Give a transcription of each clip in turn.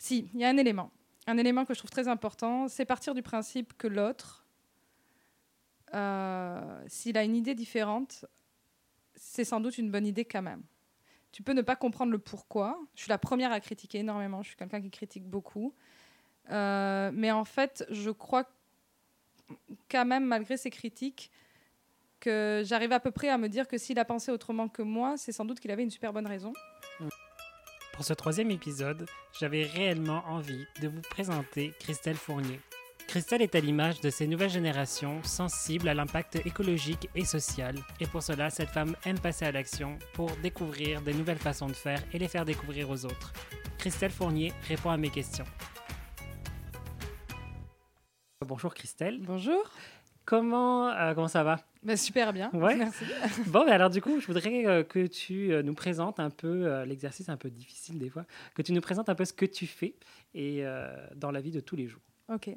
Si, il y a un élément. Un élément que je trouve très important, c'est partir du principe que l'autre, euh, s'il a une idée différente, c'est sans doute une bonne idée quand même. Tu peux ne pas comprendre le pourquoi. Je suis la première à critiquer énormément. Je suis quelqu'un qui critique beaucoup. Euh, mais en fait, je crois quand même, malgré ces critiques, que j'arrive à peu près à me dire que s'il a pensé autrement que moi, c'est sans doute qu'il avait une super bonne raison. Pour ce troisième épisode, j'avais réellement envie de vous présenter Christelle Fournier. Christelle est à l'image de ces nouvelles générations sensibles à l'impact écologique et social, et pour cela, cette femme aime passer à l'action pour découvrir des nouvelles façons de faire et les faire découvrir aux autres. Christelle Fournier répond à mes questions. Bonjour Christelle. Bonjour. Comment, euh, comment ça va? Ben, Super bien. Ouais. Merci. Bon, ben alors du coup, je voudrais euh, que tu euh, nous présentes un peu l'exercice un peu difficile des fois, que tu nous présentes un peu ce que tu fais et dans la vie de tous les jours. Ok.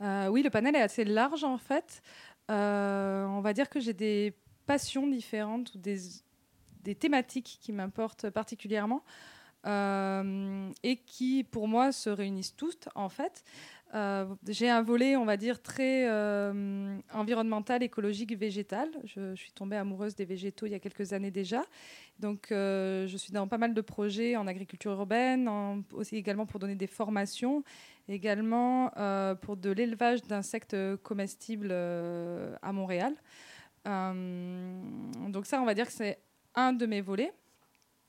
Oui, le panel est assez large en fait. On va dire que j'ai des passions différentes ou des, des thématiques qui m'importent particulièrement et qui pour moi se réunissent toutes en fait. j'ai un volet, on va dire, très environnemental, écologique, végétal. Je, suis tombée amoureuse des végétaux il y a quelques années déjà. Donc, je suis dans pas mal de projets en agriculture urbaine, aussi également pour donner des formations également euh, pour de l'élevage d'insectes comestibles euh, à Montréal. Euh, donc ça, on va dire que c'est un de mes volets.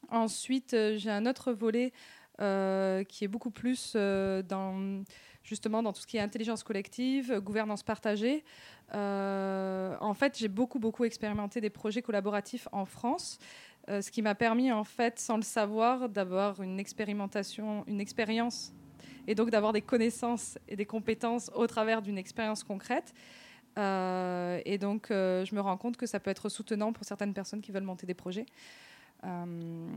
Ensuite, j'ai un autre volet qui est beaucoup plus dans justement dans tout ce qui est intelligence collective, gouvernance partagée. en fait, j'ai beaucoup beaucoup expérimenté des projets collaboratifs en France, ce qui m'a permis en fait, sans le savoir, d'avoir une expérimentation, une expérience et donc d'avoir des connaissances et des compétences au travers d'une expérience concrète. Euh, et donc, euh, je me rends compte que ça peut être soutenant pour certaines personnes qui veulent monter des projets. Euh,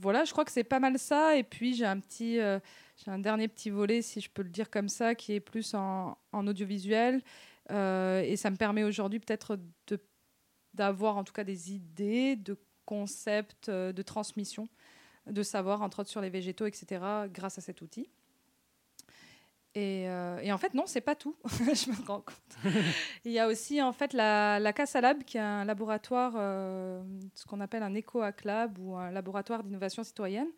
voilà, je crois que c'est pas mal ça. Et puis, j'ai un petit, j'ai un dernier petit volet, si je peux le dire comme ça, qui est plus en, audiovisuel. et ça me permet aujourd'hui peut-être d'avoir en tout cas des idées, de concepts, de transmission, de savoir, entre autres sur les végétaux, etc., grâce à cet outil. Euh, et, en fait, non, c'est pas tout. je me rends compte. Il y a aussi en fait la, la Casa Lab, qui est un laboratoire, euh, ce qu'on appelle un EcoHack Lab ou un laboratoire d'innovation citoyenne,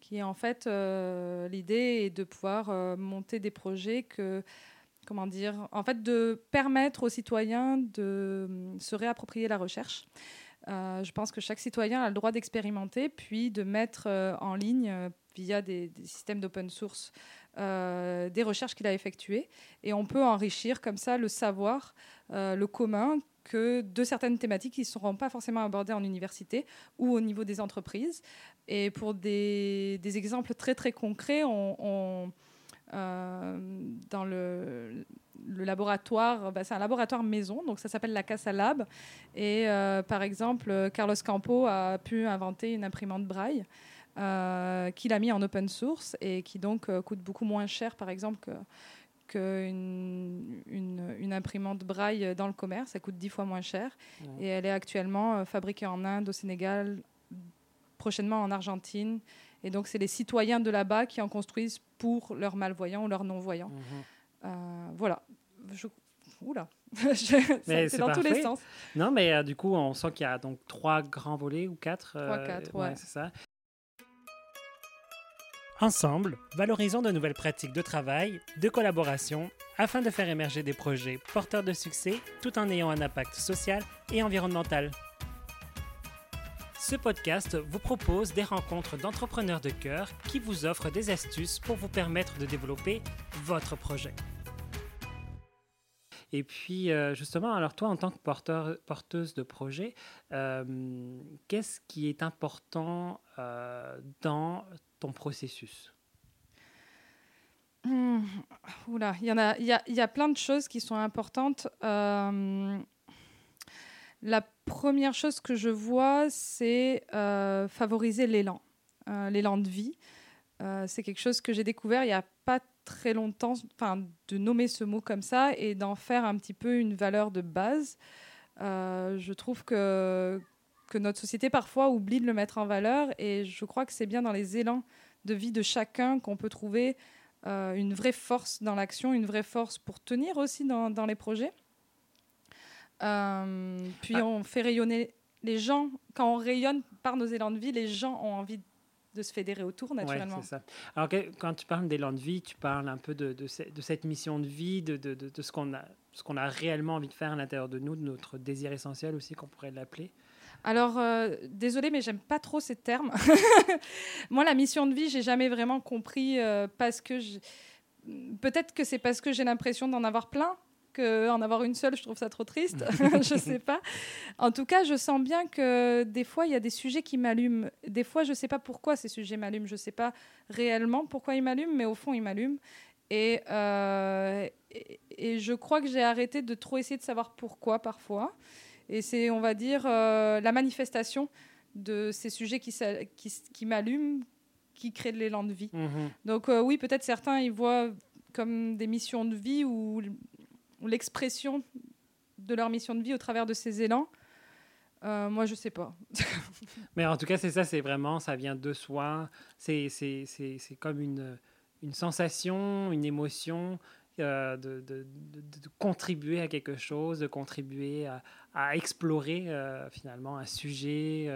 qui est en fait euh, l'idée est de pouvoir monter des projets que comment dire, en fait, de permettre aux citoyens de se réapproprier la recherche. je pense que chaque citoyen a le droit d'expérimenter, puis de mettre en ligne via des, des systèmes d'open source euh, des recherches qu'il a effectuées. Et on peut enrichir comme ça le savoir, euh, le commun, que de certaines thématiques qui ne seront pas forcément abordées en université ou au niveau des entreprises. Et pour des, exemples très très concrets, on, euh, dans le, laboratoire, bah, c'est un laboratoire maison, donc ça s'appelle la Casa Lab. Et par exemple, Carlos Campo a pu inventer une imprimante braille. Euh, qu'il a mis en open source et qui donc euh, coûte beaucoup moins cher, par exemple, qu'une une, imprimante braille dans le commerce. Elle coûte dix fois moins cher. Et elle est actuellement euh, fabriquée en Inde, au Sénégal, prochainement en Argentine. Et donc, c'est les citoyens de là-bas qui en construisent pour leurs malvoyants ou leurs non-voyants. Mhm. voilà. Je... Oula, c'est dans tous les sens. Non, mais du coup, on sent qu'il y a donc trois grands volets ou quatre. Trois, quatre, ouais. c'est ça. Ensemble, valorisons de nouvelles pratiques de travail, de collaboration, afin de faire émerger des projets porteurs de succès tout en ayant un impact social et environnemental. Ce podcast vous propose des rencontres d'entrepreneurs de cœur qui vous offrent des astuces pour vous permettre de développer votre projet. Et puis, euh, justement, alors toi, en tant que porteur, porteuse de projet, euh, qu'est-ce qui est important euh, dans ton processus? Mmh, Oula, il y, en a, y y a plein de choses qui sont importantes. Euh, la première chose que je vois, c'est euh, favoriser l'élan, euh, l'élan de vie. c'est quelque chose que j'ai découvert il n'y a pas très longtemps, enfin, de nommer ce mot comme ça et d'en faire un petit peu une valeur de base. je trouve que, que notre société parfois oublie de le mettre en valeur et je crois que c'est bien dans les élans de vie de chacun qu'on peut trouver une vraie force dans l'action, une vraie force pour tenir aussi dans, dans les projets. puis ah. on fait rayonner les gens, quand on rayonne par nos élans de vie, les gens ont envie de se fédérer autour, naturellement. Ouais, ça. Alors, quand tu parles d'élan de vie, tu parles un peu de, de, cette mission de vie, de, ce qu'on a, ce qu'on a réellement envie de faire à l'intérieur de nous, de notre désir essentiel aussi, qu'on pourrait l'appeler. Alors, euh, désolé, mais j'aime pas trop ces termes. Moi, la mission de vie, j'ai jamais vraiment compris euh, parce que peut-être que c'est parce que j'ai l'impression d'en avoir plein en avoir une seule, je trouve ça trop triste. je sais pas. En tout cas, je sens bien que des fois, il y a des sujets qui m'allument. Des fois, je sais pas pourquoi ces sujets m'allument. Je sais pas réellement pourquoi ils m'allument, mais au fond, ils m'allument. Et, euh, et, je crois que j'ai arrêté de trop essayer de savoir pourquoi parfois. Et c'est, on va dire, euh, la manifestation de ces sujets qui, qui, qui m'allument, qui créent de l'élan de vie. Mhm. Donc euh, oui, peut-être certains ils voient comme des missions de vie ou l'expression de leur mission de vie au travers de ces élans. Euh, moi, je sais pas. Mais en tout cas, c'est ça, c'est vraiment, ça vient de soi. C'est comme une, une sensation, une émotion euh, de, contribuer à quelque chose, de contribuer à, explorer euh, finalement un sujet.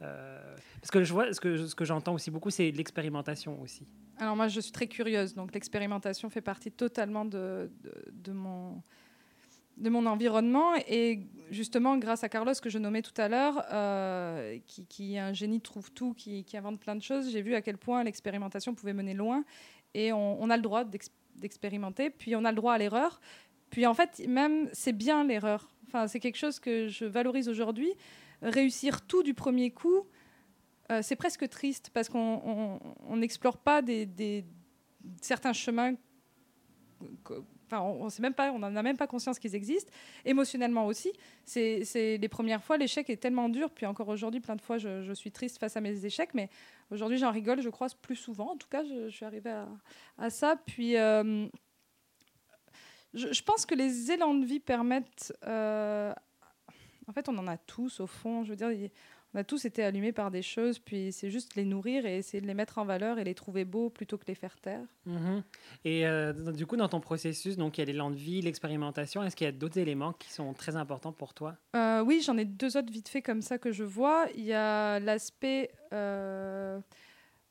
parce que je vois, ce que, j'entends aussi beaucoup, c'est l'expérimentation aussi. Alors moi, je suis très curieuse, donc l'expérimentation fait partie totalement de, mon, de mon environnement. Et justement, grâce à Carlos, que je nommais tout à l'heure, euh, qui, est un génie trouve tout, qui, invente plein de choses, j'ai vu à quel point l'expérimentation pouvait mener loin. Et on, a le droit d'expérimenter, puis on a le droit à l'erreur. Puis en fait, même, c'est bien l'erreur. Enfin, c'est quelque chose que je valorise aujourd'hui. Réussir tout du premier coup, euh, c'est presque triste parce qu'on n'explore pas des, certains chemins. Enfin, on, sait même pas, on n'en a même pas conscience qu'ils existent. Émotionnellement aussi, c'est les premières fois, l'échec est tellement dur. Puis encore aujourd'hui, plein de fois, je, suis triste face à mes échecs, mais aujourd'hui, j'en rigole, je crois, plus souvent. En tout cas, je, suis arrivée à, ça. Puis, euh, je, pense que les élans de vie permettent. Euh, en fait, on en a tous, au fond. Je veux dire, on a tous été allumés par des choses, puis c'est juste les nourrir et essayer de les mettre en valeur et les trouver beaux plutôt que les faire taire. Mhm. Et euh, du coup, dans ton processus, donc il y a l'élan de vie, l'expérimentation, est-ce qu'il y a d'autres éléments qui sont très importants pour toi? Euh, Oui, j'en ai deux autres vite fait comme ça que je vois. Il y a l'aspect euh,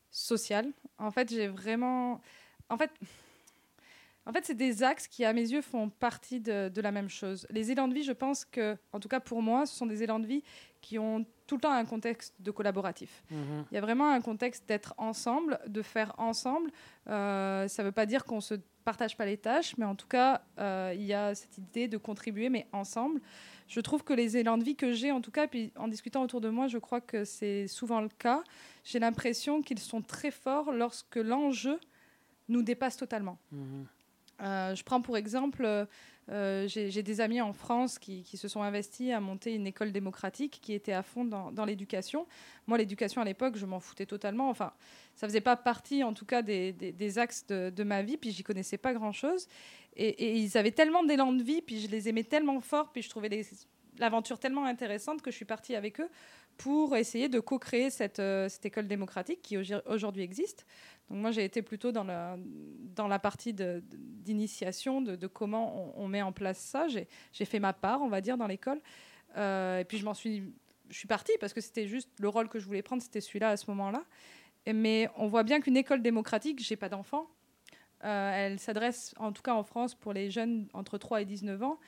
social. En fait, j'ai vraiment... En fait... En fait, c'est des axes qui, à mes yeux, font partie de, de, la même chose. Les élans de vie, je pense que, en tout cas pour moi, ce sont des élans de vie qui ont tout le temps un contexte de collaboratif. Mhm. Il y a vraiment un contexte d'être ensemble, de faire ensemble. Euh, ça ne veut pas dire qu'on ne se partage pas les tâches, mais en tout cas, euh, il y a cette idée de contribuer, mais ensemble. Je trouve que les élans de vie que j'ai, en tout cas, puis en discutant autour de moi, je crois que c'est souvent le cas. J'ai l'impression qu'ils sont très forts lorsque l'enjeu nous dépasse totalement. Mhm. Euh, je prends pour exemple euh, j'ai des amis en France qui, se sont investis à monter une école démocratique qui était à fond dans, l'éducation. Moi, l'éducation à l'époque, je m'en foutais totalement. Enfin, ça faisait pas partie, en tout cas, des, axes de, ma vie. Puis j'y connaissais pas grand-chose. Et, ils avaient tellement d'élan de vie, puis je les aimais tellement fort, puis je trouvais l'aventure tellement intéressante que je suis partie avec eux pour essayer de co-créer cette, euh, école démocratique qui aujourd'hui existe. Donc moi, j'ai été plutôt dans la, partie d'initiation de, comment on, met en place ça. J'ai fait ma part, on va dire, dans l'école. Euh, et puis je m'en suis partie parce que c'était juste le rôle que je voulais prendre, c'était celui-là à ce moment-là. Mais on voit bien qu'une école démocratique, j'ai pas d'enfants. Euh, elle s'adresse, en tout cas en France, pour les jeunes entre 3 et 19 ans.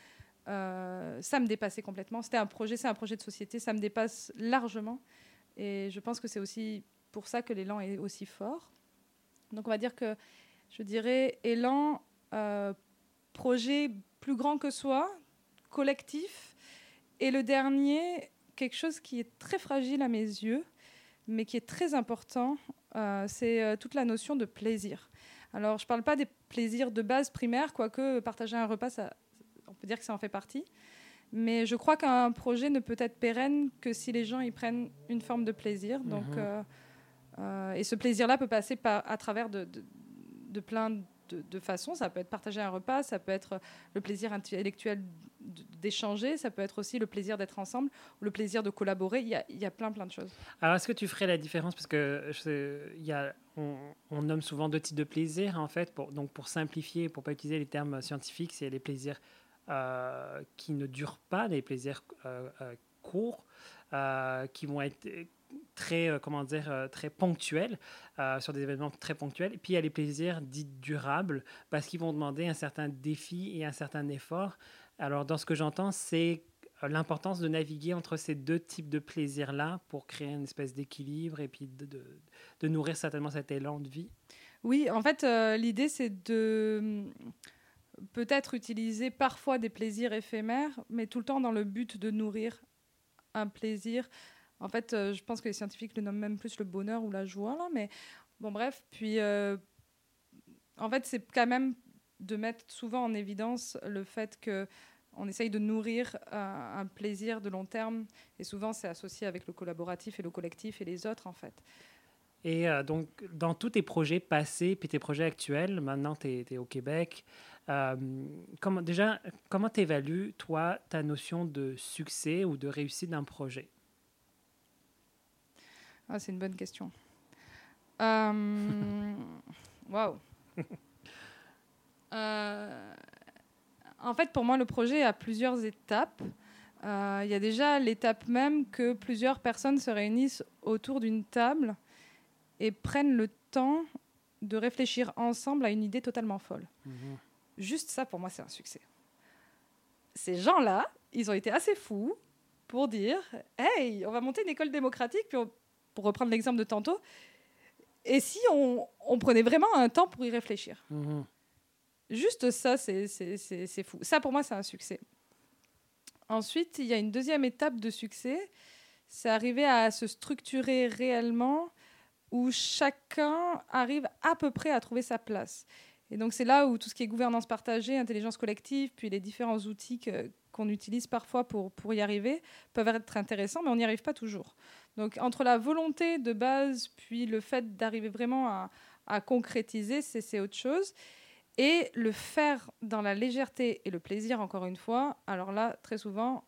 Euh, ça me dépassait complètement. C'était un projet, c'est un projet de société, ça me dépasse largement. Et je pense que c'est aussi pour ça que l'élan est aussi fort. Donc on va dire que je dirais élan, euh, projet plus grand que soi, collectif. Et le dernier, quelque chose qui est très fragile à mes yeux, mais qui est très important, euh, c'est toute la notion de plaisir. Alors je ne parle pas des plaisirs de base primaires, quoique partager un repas, ça, on peut dire que ça en fait partie. Mais je crois qu'un projet ne peut être pérenne que si les gens y prennent une forme de plaisir. Donc, mhm. Euh, et ce plaisir-là peut passer par, à travers de, de, plein de, façons. Ça peut être partager un repas, ça peut être le plaisir intellectuel d'échanger, ça peut être aussi le plaisir d'être ensemble, ou le plaisir de collaborer. Il y a, il y a plein, plein de choses. Alors, est-ce que tu ferais la différence? Parce que il y a on, nomme souvent deux types de plaisirs, en fait. Pour, donc, pour simplifier, pour pas utiliser les termes scientifiques, c'est les plaisirs euh, qui ne durent pas, les plaisirs euh, euh, courts, qui vont être très, comment dire, très ponctuels, sur des événements très ponctuels. Et puis, il y a les plaisirs dits durables, parce qu'ils vont demander un certain défi et un certain effort. Alors, dans ce que j'entends, c'est l'importance de naviguer entre ces deux types de plaisirs-là pour créer une espèce d'équilibre et puis de, nourrir certainement cet élan de vie. Oui, en fait, l'idée, c'est de peut-être utiliser parfois des plaisirs éphémères, mais tout le temps dans le but de nourrir un plaisir. En fait, euh, je pense que les scientifiques le nomment même plus le bonheur ou la joie, là, mais bon, bref. Puis, euh, en fait, c'est quand même de mettre souvent en évidence le fait que on essaye de nourrir un, un plaisir de long terme, et souvent c'est associé avec le collaboratif et le collectif et les autres, en fait. Et euh, donc, dans tous tes projets passés puis tes projets actuels, maintenant tu es, au Québec, euh, comment, déjà, comment tu évalues, toi, ta notion de succès ou de réussite d'un projet? Ah, c'est une bonne question. Euh, waouh! en fait, pour moi, le projet a plusieurs étapes. Il y a déjà l'étape même que plusieurs personnes se réunissent autour d'une table et prennent le temps de réfléchir ensemble à une idée totalement folle. Mhm. Juste ça, pour moi, c'est un succès. Ces gens-là, ils ont été assez fous pour dire Hey, on va monter une école démocratique, puis pour reprendre l'exemple de tantôt, et si on, on, prenait vraiment un temps pour y réfléchir? Mhm. Juste ça, c'est fou. Ça, pour moi, c'est un succès. Ensuite, il y a une deuxième étape de succès, c'est arriver à se structurer réellement où chacun arrive à peu près à trouver sa place. Et donc c'est là où tout ce qui est gouvernance partagée, intelligence collective, puis les différents outils qu'on utilise parfois pour, y arriver peuvent être intéressants, mais on n'y arrive pas toujours. Donc entre la volonté de base, puis le fait d'arriver vraiment à, à concrétiser, c'est autre chose. Et le faire dans la légèreté et le plaisir, encore une fois, alors là, très souvent,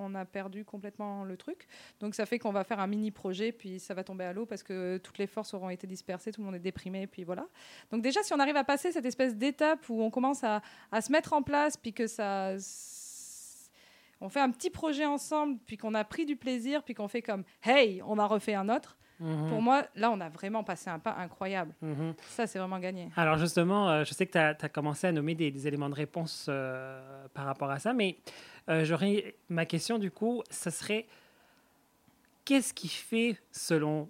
on a perdu complètement le truc. Donc ça fait qu'on va faire un mini projet, puis ça va tomber à l'eau parce que toutes les forces auront été dispersées, tout le monde est déprimé, puis voilà. Donc déjà, si on arrive à passer cette espèce d'étape où on commence à, se mettre en place, puis que ça... On fait un petit projet ensemble, puis qu'on a pris du plaisir, puis qu'on fait comme « Hey, on a refait un autre », Mhm. Pour moi, là, on a vraiment passé un pas incroyable. Mhm. Ça, c'est vraiment gagné. Alors, justement, euh, je sais que tu as, commencé à nommer des, éléments de réponse euh, par rapport à ça, mais euh, j'aurais ma question, du coup, ce serait qu'est-ce qui fait, selon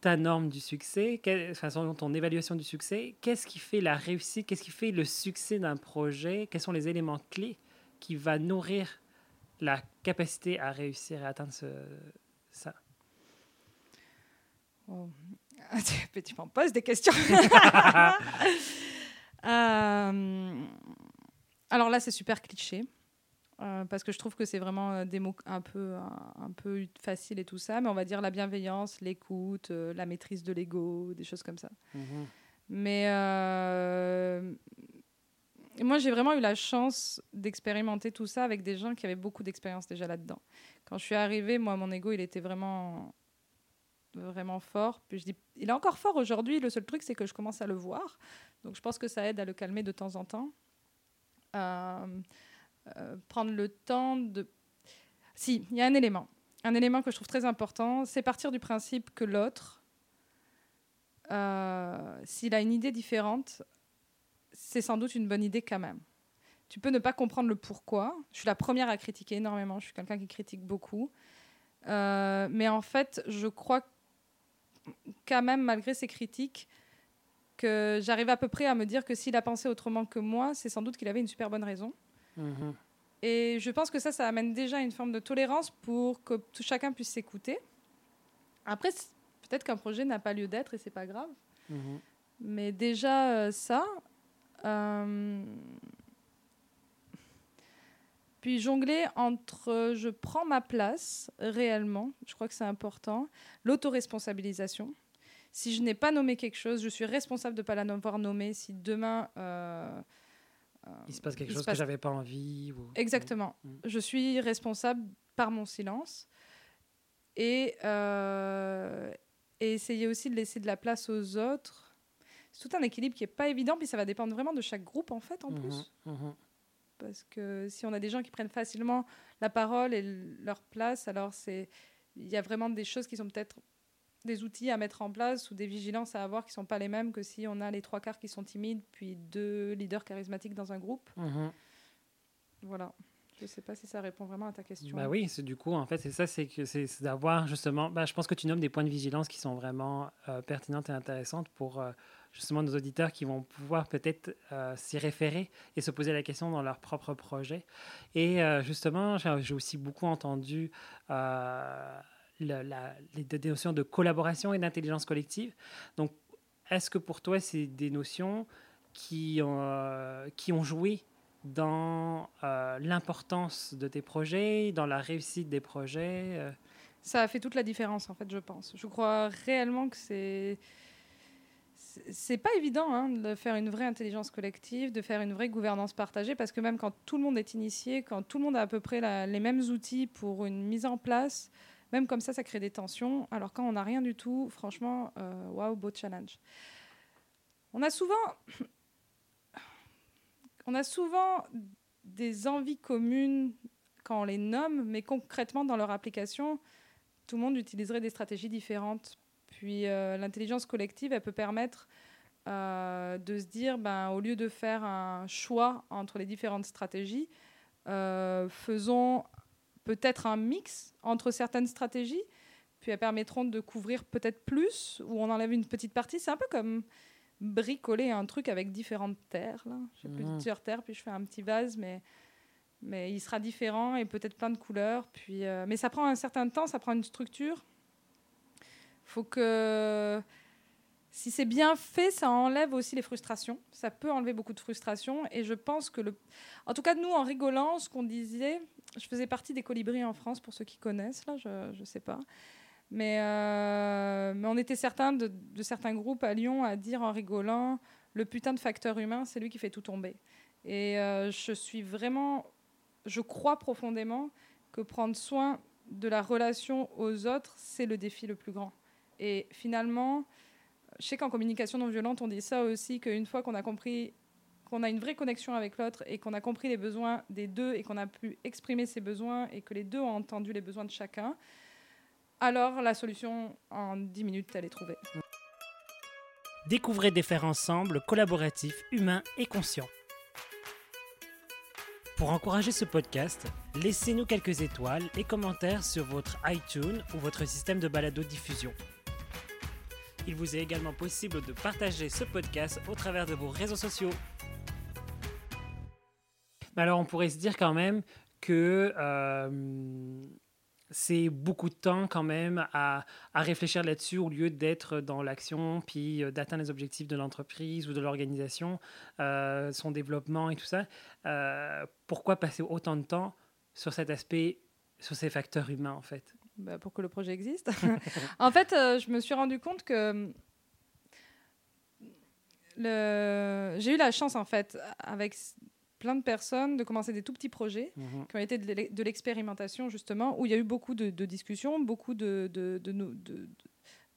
ta norme du succès, selon ton évaluation du succès, qu'est-ce qui fait la réussite, qu'est-ce qui fait le succès d'un projet, quels sont les éléments clés qui va nourrir la capacité à réussir à atteindre ça? Oh. tu m'en poses des questions. Euh, alors là, c'est super cliché. Euh, parce que je trouve que c'est vraiment euh, des mots un peu, un, peu faciles et tout ça, mais on va dire la bienveillance, l'écoute, la maîtrise de l'ego, des choses comme ça. Mhm. Mais moi, j'ai vraiment eu la chance d'expérimenter tout ça avec des gens qui avaient beaucoup d'expérience déjà là-dedans. Quand je suis arrivée, moi, mon ego, il était vraiment vraiment fort. Puis je dis, il est encore fort aujourd'hui. Le seul truc, c'est que je commence à le voir. Donc je pense que ça aide à le calmer de temps en temps. Euh, euh, prendre le temps de. Si, il y a un élément. Un élément que je trouve très important, c'est partir du principe que l'autre, euh, s'il a une idée différente, c'est sans doute une bonne idée quand même. Tu peux ne pas comprendre le pourquoi. Je suis la première à critiquer énormément. Je suis quelqu'un qui critique beaucoup. mais en fait, je crois quand même, malgré ses critiques, que j'arrive à peu près à me dire que s'il a pensé autrement que moi, c'est sans doute qu'il avait une super bonne raison. Mhm. Et je pense que ça, ça amène déjà une forme de tolérance pour que tout chacun puisse s'écouter. Après, peut-être qu'un projet n'a pas lieu d'être et c'est pas grave. Mhm. Mais déjà, euh, ça. Euh, puis jongler entre je prends ma place réellement, je crois que c'est important, l'autoresponsabilisation. Si je n'ai pas nommé quelque chose, je suis responsable de ne pas l'avoir nommé. Si demain... Euh, euh, il se passe quelque chose que j'avais pas envie. Ou... Exactement. Mm. Je suis responsable par mon silence. Et, euh, et essayer aussi de laisser de la place aux autres c'est tout un équilibre qui est pas évident, puis ça va dépendre vraiment de chaque groupe en fait en Mhm, plus. mhm. Parce que si on a des gens qui prennent facilement la parole et leur place, alors c'est il y a vraiment des choses qui sont peut-être des outils à mettre en place ou des vigilances à avoir qui sont pas les mêmes que si on a les trois quarts qui sont timides puis deux leaders charismatiques dans un groupe. Mhm. Voilà. Je sais pas si ça répond vraiment à ta question. Bah oui, c'est du coup, en fait, c'est ça, c'est que c'est c'est d'avoir justement, bah, je pense que tu nommes des points de vigilance qui sont vraiment euh, pertinentes et intéressantes pour euh, justement nos auditeurs qui vont pouvoir peut-être euh, s'y référer et se poser la question dans leur propre projet. Et euh, justement, j'ai aussi beaucoup entendu euh, les, notions de collaboration et d'intelligence collective. Donc, est-ce que pour toi, c'est des notions qui ont, euh, qui ont joué dans l'importance de tes projets, dans la réussite des projets Ça a fait toute la différence, en fait, je pense. Je crois réellement que c'est. C'est- pas évident hein, de faire une vraie intelligence collective, de faire une vraie gouvernance partagée, parce que même quand tout le monde est initié, quand tout le monde a à peu près les mêmes outils pour une mise en place, même comme ça, ça crée des tensions. Alors quand on n'a rien du tout, franchement, euh, waouh, beau challenge. On a souvent, on a souvent des envies communes quand on les nomme, mais concrètement dans leur application, tout le monde utiliserait des stratégies différentes. Puis euh, l'intelligence collective, elle peut permettre euh, de se dire, ben, au lieu de faire un choix entre les différentes stratégies, euh, faisons peut-être un mix entre certaines stratégies, puis elles permettront de couvrir peut-être plus, ou on enlève une petite partie. C'est un peu comme bricoler un truc avec différentes terres. J'ai Mhm. plusieurs terres, puis je fais un petit vase, mais mais il sera différent et peut-être plein de couleurs. Puis, euh, mais ça prend un certain temps, ça prend une structure. Faut que si c'est bien fait, ça enlève aussi les frustrations. Ça peut enlever beaucoup de frustrations. Et je pense que le, en tout cas nous en rigolant, ce qu'on disait, je faisais partie des colibris en France pour ceux qui connaissent là, je je sais pas. Mais, euh, mais on était certains de, de certains groupes à Lyon à dire en rigolant, le putain de facteur humain, c'est lui qui fait tout tomber. Et euh, je suis vraiment, je crois profondément que prendre soin de la relation aux autres, c'est le défi le plus grand. Et finalement, je sais qu'en communication non violente, on dit ça aussi, qu'une fois qu'on a compris qu'on a une vraie connexion avec l'autre et qu'on a compris les besoins des deux et qu'on a pu exprimer ses besoins et que les deux ont entendu les besoins de chacun, alors la solution en 10 minutes, elle est trouvée. Découvrez des faire ensemble collaboratifs, humains et conscients. Pour encourager ce podcast, laissez-nous quelques étoiles et commentaires sur votre iTunes ou votre système de balado-diffusion. Il vous est également possible de partager ce podcast au travers de vos réseaux sociaux. Alors, on pourrait se dire quand même que euh, c'est beaucoup de temps quand même à, réfléchir là-dessus au lieu d'être dans l'action puis euh, d'atteindre les objectifs de l'entreprise ou de l'organisation, euh, son développement et tout ça. Pourquoi passer autant de temps sur cet aspect, sur ces facteurs humains en fait? Bah, pour que le projet existe. en fait, euh, je me suis rendu compte que le... j'ai eu la chance, en fait, avec plein de personnes, de commencer des tout petits projets Mhm. qui ont été de l'e- de l'expérimentation, justement, où il y a eu beaucoup de, de discussions, beaucoup de, de, de, no- de, de-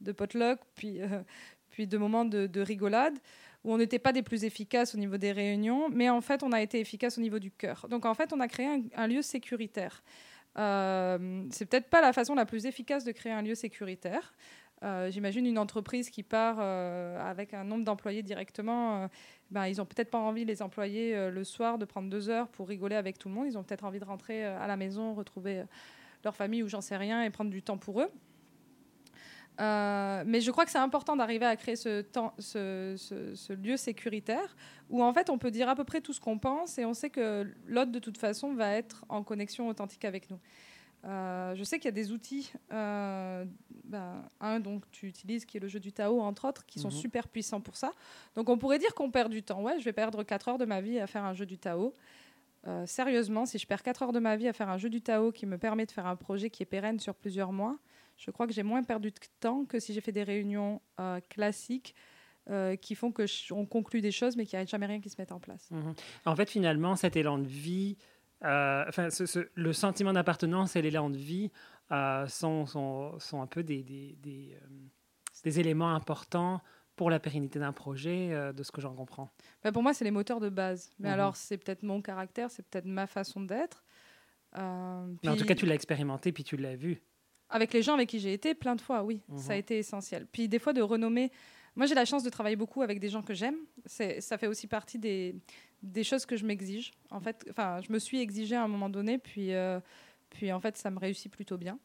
de potluck, puis, euh, puis de moments de, de rigolade, où on n'était pas des plus efficaces au niveau des réunions, mais en fait, on a été efficace au niveau du cœur. Donc, en fait, on a créé un, un lieu sécuritaire. Euh, c'est peut-être pas la façon la plus efficace de créer un lieu sécuritaire. Euh, J'imagine une entreprise qui part euh, avec un nombre d'employés directement. ben, ils ont peut-être pas envie, les employés, le soir, de prendre deux heures pour rigoler avec tout le monde. Ils ont peut-être envie de rentrer à la maison, retrouver leur famille ou j'en sais rien et prendre du temps pour eux. Euh, mais je crois que c'est important d'arriver à créer ce, temps, ce, ce- ce lieu sécuritaire où en fait on peut dire à peu près tout ce qu'on pense et on sait que l'autre de toute façon va être en connexion authentique avec nous. Euh, je sais qu'il y a des outils, euh, ben, un donc tu utilises qui est le jeu du Tao entre autres, qui sont Mhm. super puissants pour ça. Donc on pourrait dire qu'on perd du temps. Ouais, je vais perdre 4 heures de ma vie à faire un jeu du Tao. Euh, sérieusement, si je perds 4 heures de ma vie à faire un jeu du Tao qui me permet de faire un projet qui est pérenne sur plusieurs mois, je crois que j'ai moins perdu de temps que si j'ai fait des réunions euh, classiques euh, qui font que ch- on conclut des choses mais qu'il n'y a jamais rien qui se mette en place. Mhm. En fait, finalement, cet élan de vie, euh, enfin, ce- ce- le sentiment d'appartenance et l'élan de vie sont, sont, sont un peu des, des, des, des éléments importants pour la pérennité d'un projet, euh, de ce que j'en comprends bah, Pour moi, c'est les moteurs de base. Mais Mhm. alors, c'est peut-être mon caractère, c'est peut-être ma façon d'être. Euh, en tout cas, tu l'as expérimenté, puis tu l'as vu. Avec les gens avec qui j'ai été, plein de fois, oui, Mhm. ça a été essentiel. Puis des fois, de renommer. Moi, j'ai la chance de travailler beaucoup avec des gens que j'aime. Ça fait aussi partie des, des choses que je m'exige. En fait, enfin, je me suis exigée à un moment donné, puis, euh, puis en fait, ça me réussit plutôt bien.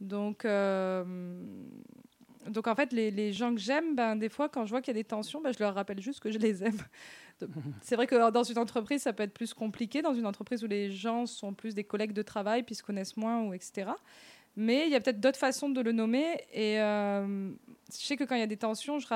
Donc, euh, donc en fait, les, les gens que j'aime, ben, des fois, quand je vois qu'il y a des tensions, ben, je leur rappelle juste que je les aime. C'est vrai que dans une entreprise, ça peut être plus compliqué, dans une entreprise où les gens sont plus des collègues de travail, puis se connaissent moins, ou etc. Mais il y a peut-être d'autres façons de le nommer. Et euh, je sais que quand il y a des tensions, je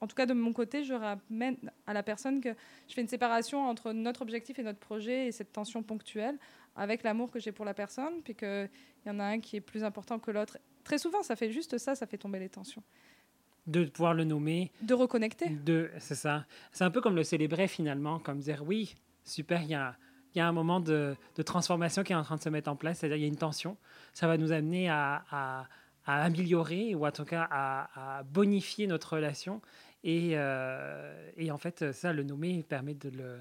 en tout cas de mon côté, je ramène à la personne que je fais une séparation entre notre objectif et notre projet et cette tension ponctuelle avec l'amour que j'ai pour la personne, puis qu'il y en a un qui est plus important que l'autre. Très souvent, ça fait juste ça, ça fait tomber les tensions. De pouvoir le nommer, De reconnecter. de, c'est ça. C'est un peu comme le célébrer finalement, comme dire oui, super, il y a, il y a un moment de, de transformation qui est en train de se mettre en place, c'est-à-dire il y a une tension. Ça va nous amener à, à- à améliorer ou en tout cas à, à bonifier notre relation. Et, euh, et en fait, ça, le nommer permet de le.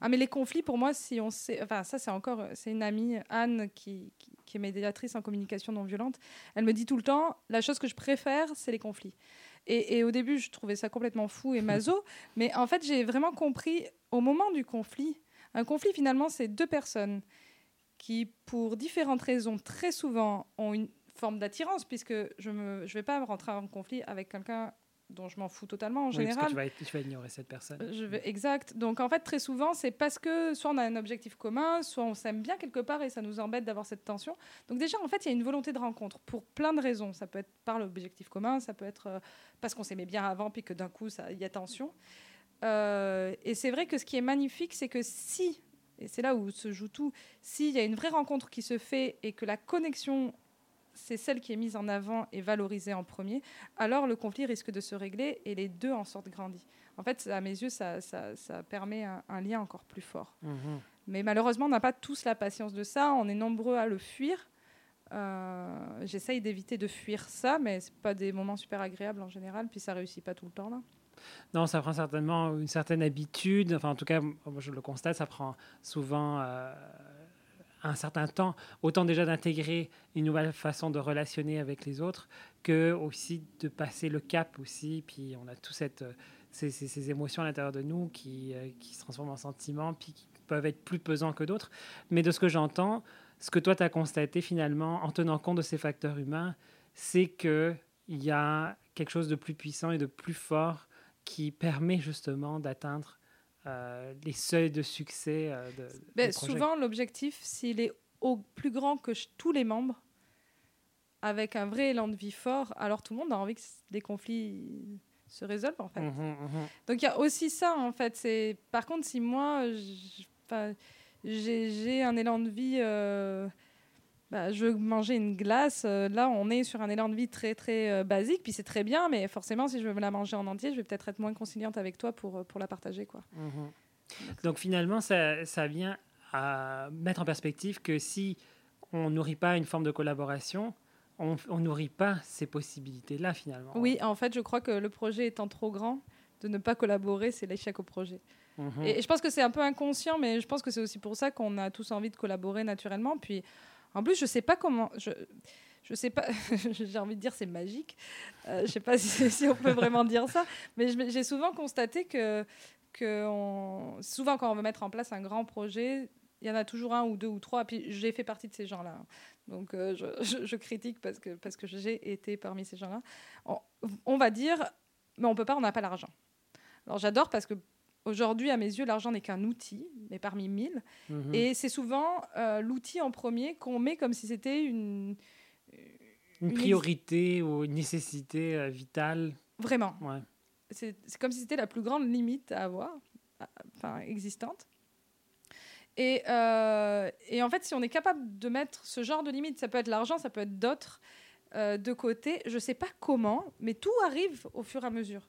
Ah, mais les conflits, pour moi, si on sait. Enfin, ça, c'est encore. C'est une amie, Anne, qui, qui, qui est médiatrice en communication non violente. Elle me dit tout le temps la chose que je préfère, c'est les conflits. Et, et au début, je trouvais ça complètement fou et maso. mais en fait, j'ai vraiment compris au moment du conflit. Un conflit, finalement, c'est deux personnes qui, pour différentes raisons, très souvent, ont une forme d'attirance, puisque je ne je vais pas rentrer en conflit avec quelqu'un dont je m'en fous totalement en Oui, parce général. que tu vas, être- tu vas ignorer cette personne. Je vais, exact. Donc en fait, très souvent, c'est parce que soit on a un objectif commun, soit on s'aime bien quelque part et ça nous embête d'avoir cette tension. Donc déjà, en fait, il y a une volonté de rencontre pour plein de raisons. Ça peut être par l'objectif commun, ça peut être euh, parce qu'on s'aimait bien avant, puis que d'un coup, il y a tension. Euh, et c'est vrai que ce qui est magnifique, c'est que si, et c'est là où se joue tout, s'il y a une vraie rencontre qui se fait et que la connexion, c'est celle qui est mise en avant et valorisée en premier, alors le conflit risque de se régler et les deux en sortent grandis. En fait, à mes yeux, ça, ça- ça permet un, un lien encore plus fort. Mhm. Mais malheureusement, on n'a pas tous la patience de ça. On est nombreux à le fuir. Euh, J'essaye d'éviter de fuir ça, mais c'est pas des moments super agréables en général. Puis ça réussit pas tout le temps là. Non, ça prend certainement une certaine habitude. Enfin, en tout cas, je le constate, ça prend souvent euh, un certain temps. Autant déjà d'intégrer une nouvelle façon de relationner avec les autres, que aussi de passer le cap aussi. Puis on a ces- ces émotions à l'intérieur de nous qui, euh, qui se transforment en sentiments, puis qui peuvent être plus pesants que d'autres. Mais de ce que j'entends, ce que toi, tu as constaté finalement, en tenant compte de ces facteurs humains, c'est qu'il y a quelque chose de plus puissant et de plus fort qui permet justement d'atteindre euh, les seuils de succès euh, de, Ben, des souvent, l'objectif, s'il est au plus grand que tous les membres, avec un vrai élan de vie fort, alors tout le monde a envie que s- les conflits se résolvent en fait. Mhm, mhm. Donc il y a aussi ça en fait. C'est par contre si moi j'ai un élan de vie, euh, bah, je veux manger une glace. euh, là on est sur un élan de vie très très euh, basique, puis c'est très bien, mais forcément si je veux me la manger en entier, je vais peut-être être moins conciliante avec toi pour euh, pour la partager quoi. Mhm. Donc finalement, ça, ça vient à mettre en perspective que si on nourrit pas une forme de collaboration, on nourrit pas ces possibilités-là finalement. Oui, en fait je crois que le projet étant trop grand, de ne pas collaborer, c'est l'échec au projet. Mhm. Et, et je pense que c'est un peu inconscient, mais je pense que c'est aussi pour ça qu'on a tous envie de collaborer naturellement. Puis, en plus, je sais pas comment. Je, je sais pas. J'ai envie de dire c'est magique. Euh, je sais pas si, on peut vraiment dire ça, mais j'ai souvent constaté que, que souvent quand on veut mettre en place un grand projet, il y en a toujours un ou deux ou trois. Puis j'ai fait partie de ces gens-là. Donc euh, je critique parce que, parce que j'ai été parmi ces gens-là. On, on va dire, mais on peut pas, on n'a pas l'argent. Alors j'adore parce que Aujourd'hui, à mes yeux, l'argent n'est qu'un outil, mais parmi mille. Mhm. Et c'est souvent euh, l'outil en premier qu'on met comme si c'était une. une une priorité ou une nécessité euh, vitale. Vraiment. Ouais. C'est comme si c'était la plus grande limite à avoir, enfin existante. Et, euh, et en fait, si on est capable de mettre ce genre de limite, ça peut être l'argent, ça peut être d'autres, euh, de côté, je sais pas comment, mais tout arrive au fur et à mesure.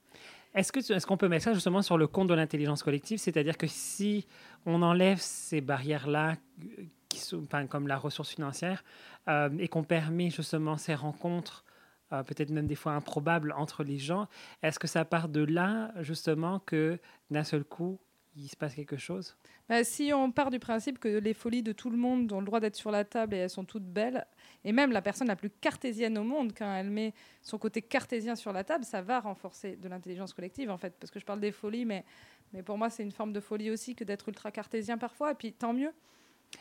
Est-ce qu'on peut mettre ça justement sur le compte de l'intelligence collective, c'est-à-dire que si on enlève ces barrières-là, euh, qui sont comme la ressource financière, euh, et qu'on permet justement ces rencontres euh, peut-être même des fois improbables entre les gens. Est-ce que ça part de là, justement, que d'un seul coup, il se passe quelque chose? Bah, Si on part du principe que les folies de tout le monde ont le droit d'être sur la table et elles sont toutes belles, et même la personne la plus cartésienne au monde, quand elle met son côté cartésien sur la table, ça va renforcer de l'intelligence collective, en fait. Parce que je parle des folies, mais, mais pour moi, c'est une forme de folie aussi que d'être ultra cartésien parfois, et puis tant mieux.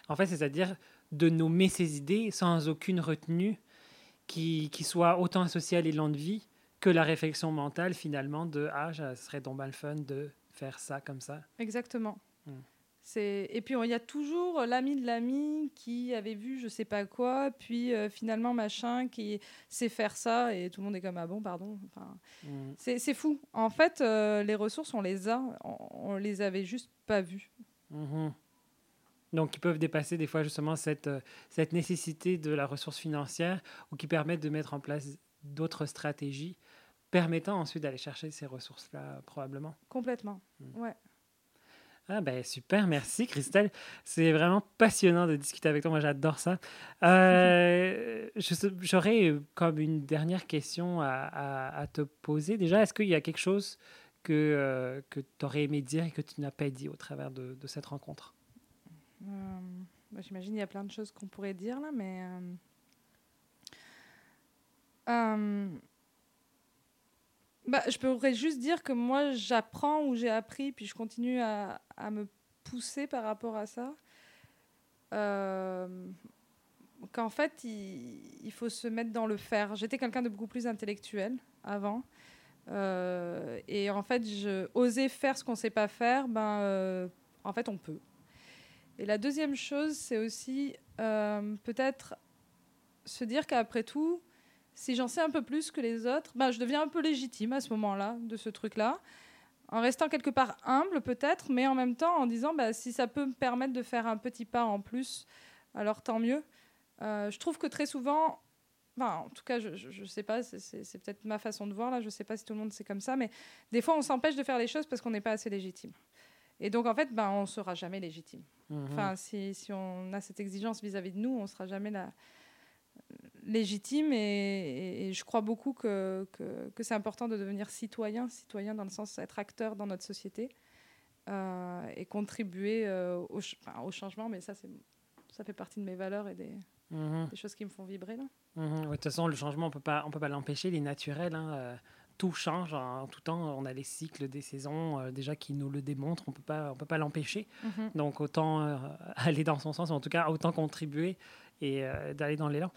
En fait, c'est-à-dire de nommer ses idées sans aucune retenue qui, qui soit autant associée à l'élan de vie que la réflexion mentale finalement de ah, ça serait donc le fun de faire ça comme ça. Exactement. Hmm. Et puis il y a toujours l'ami de l'ami qui avait vu je sais pas quoi, puis euh, finalement machin qui sait faire ça et tout le monde est comme ah bon pardon. Enfin, hmm. C'est fou. En fait, euh, les ressources on les a, on, les avait juste pas vues. Mhm. Donc, ils peuvent dépasser des fois justement cette, euh, cette nécessité de la ressource financière ou qui permettent de mettre en place d'autres stratégies permettant ensuite d'aller chercher ces ressources-là, probablement. Complètement, hmm. ouais. Ah ben super, merci Christelle. C'est vraiment passionnant de discuter avec toi. Moi, j'adore ça. Euh, J'aurais comme une dernière question à, à, te poser. Déjà, est-ce qu'il y a quelque chose que, euh, que tu aurais aimé dire et que tu n'as pas dit au travers de, de cette rencontre? Euh, bah, J'imagine il y a plein de choses qu'on pourrait dire là, mais... Bah, je pourrais juste dire que moi, j'apprends ou j'ai appris, puis je continue à, à, me pousser par rapport à ça. Euh, qu'en fait, il, il, faut se mettre dans le faire. J'étais quelqu'un de beaucoup plus intellectuel avant. Euh, et en fait, je osais faire ce qu'on ne sait pas faire, ben, euh, en fait, on peut. Et la deuxième chose, c'est aussi peut-être se dire qu'après tout, si j'en sais un peu plus que les autres, bah, je deviens un peu légitime à ce moment-là de ce truc-là, en restant quelque part humble peut-être, mais en même temps en disant bah, si ça peut me permettre de faire un petit pas en plus, alors tant mieux. Euh, je trouve que très souvent, enfin, en tout cas, je ne sais pas, c'est peut-être ma façon de voir là, je ne sais pas si tout le monde c'est comme ça, mais des fois on s'empêche de faire les choses parce qu'on n'est pas assez légitime. Et donc en fait, ben, on ne sera jamais légitime. Mmh enfin, si, si, on a cette exigence vis-à-vis -vis de nous, on ne sera jamais là légitime et, je crois beaucoup que, que, c'est important de devenir citoyen, citoyen dans le sens d'être acteur dans notre société euh, et contribuer euh, au, au, changement, mais ça, ça fait partie de mes valeurs et des, mhm. des choses qui me font vibrer. Là. Mhm. de toute façon, le changement, on ne peut pas l'empêcher, il est naturel. Hein, euh, tout change en tout temps. On a les cycles des saisons déjà qui nous le démontrent. On ne peut pas l'empêcher. Mhm. Donc autant aller dans son sens, ou en tout cas autant contribuer et euh, d'aller dans l'élan.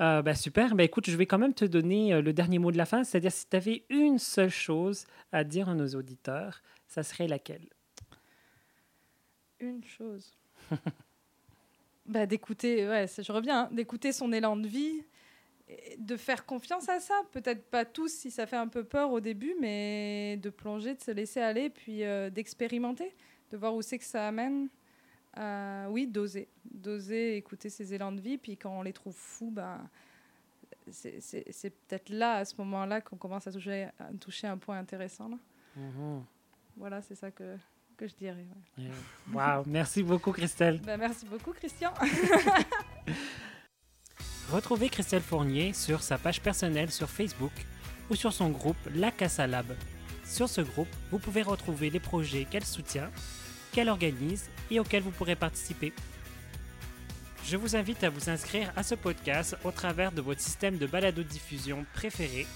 Euh, bah, super. Bah, écoute, je vais quand même te donner euh, le dernier mot de la fin. C'est-à-dire, si tu avais une seule chose à dire à nos auditeurs, ça serait laquelle? Une chose. bah, d'écouter, ouais, je reviens, hein, d'écouter son élan de vie, de faire confiance à ça. Peut-être pas tous si ça fait un peu peur au début, mais de plonger, de se laisser aller, puis d'expérimenter, de voir où c'est que ça amène. Euh, oui, d'oser. D'oser écouter ses élans de vie. Puis quand on les trouve fous, ben, c'est peut-être là, à ce moment-là, qu'on commence à toucher, à toucher un point intéressant. Mhm. Voilà, c'est ça que, que je dirais. Wow, merci beaucoup, Christelle. Ben, merci beaucoup, Christian. Retrouvez Christelle Fournier sur sa page personnelle sur Facebook ou sur son groupe La Casa Lab. Sur ce groupe, vous pouvez retrouver les projets qu'elle soutient qu'elle organise et auquel vous pourrez participer. Je vous invite à vous inscrire à ce podcast au travers de votre système de balado-diffusion préféré.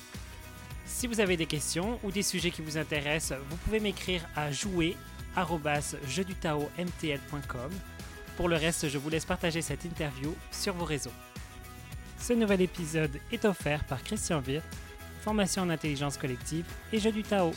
Si vous avez des questions ou des sujets qui vous intéressent, vous pouvez m'écrire à jouer@jeudutaomtl.com. Pour le reste, je vous laisse partager cette interview sur vos réseaux. Ce nouvel épisode est offert par Christian Wirth, formation en intelligence collective et Jeux du Tao.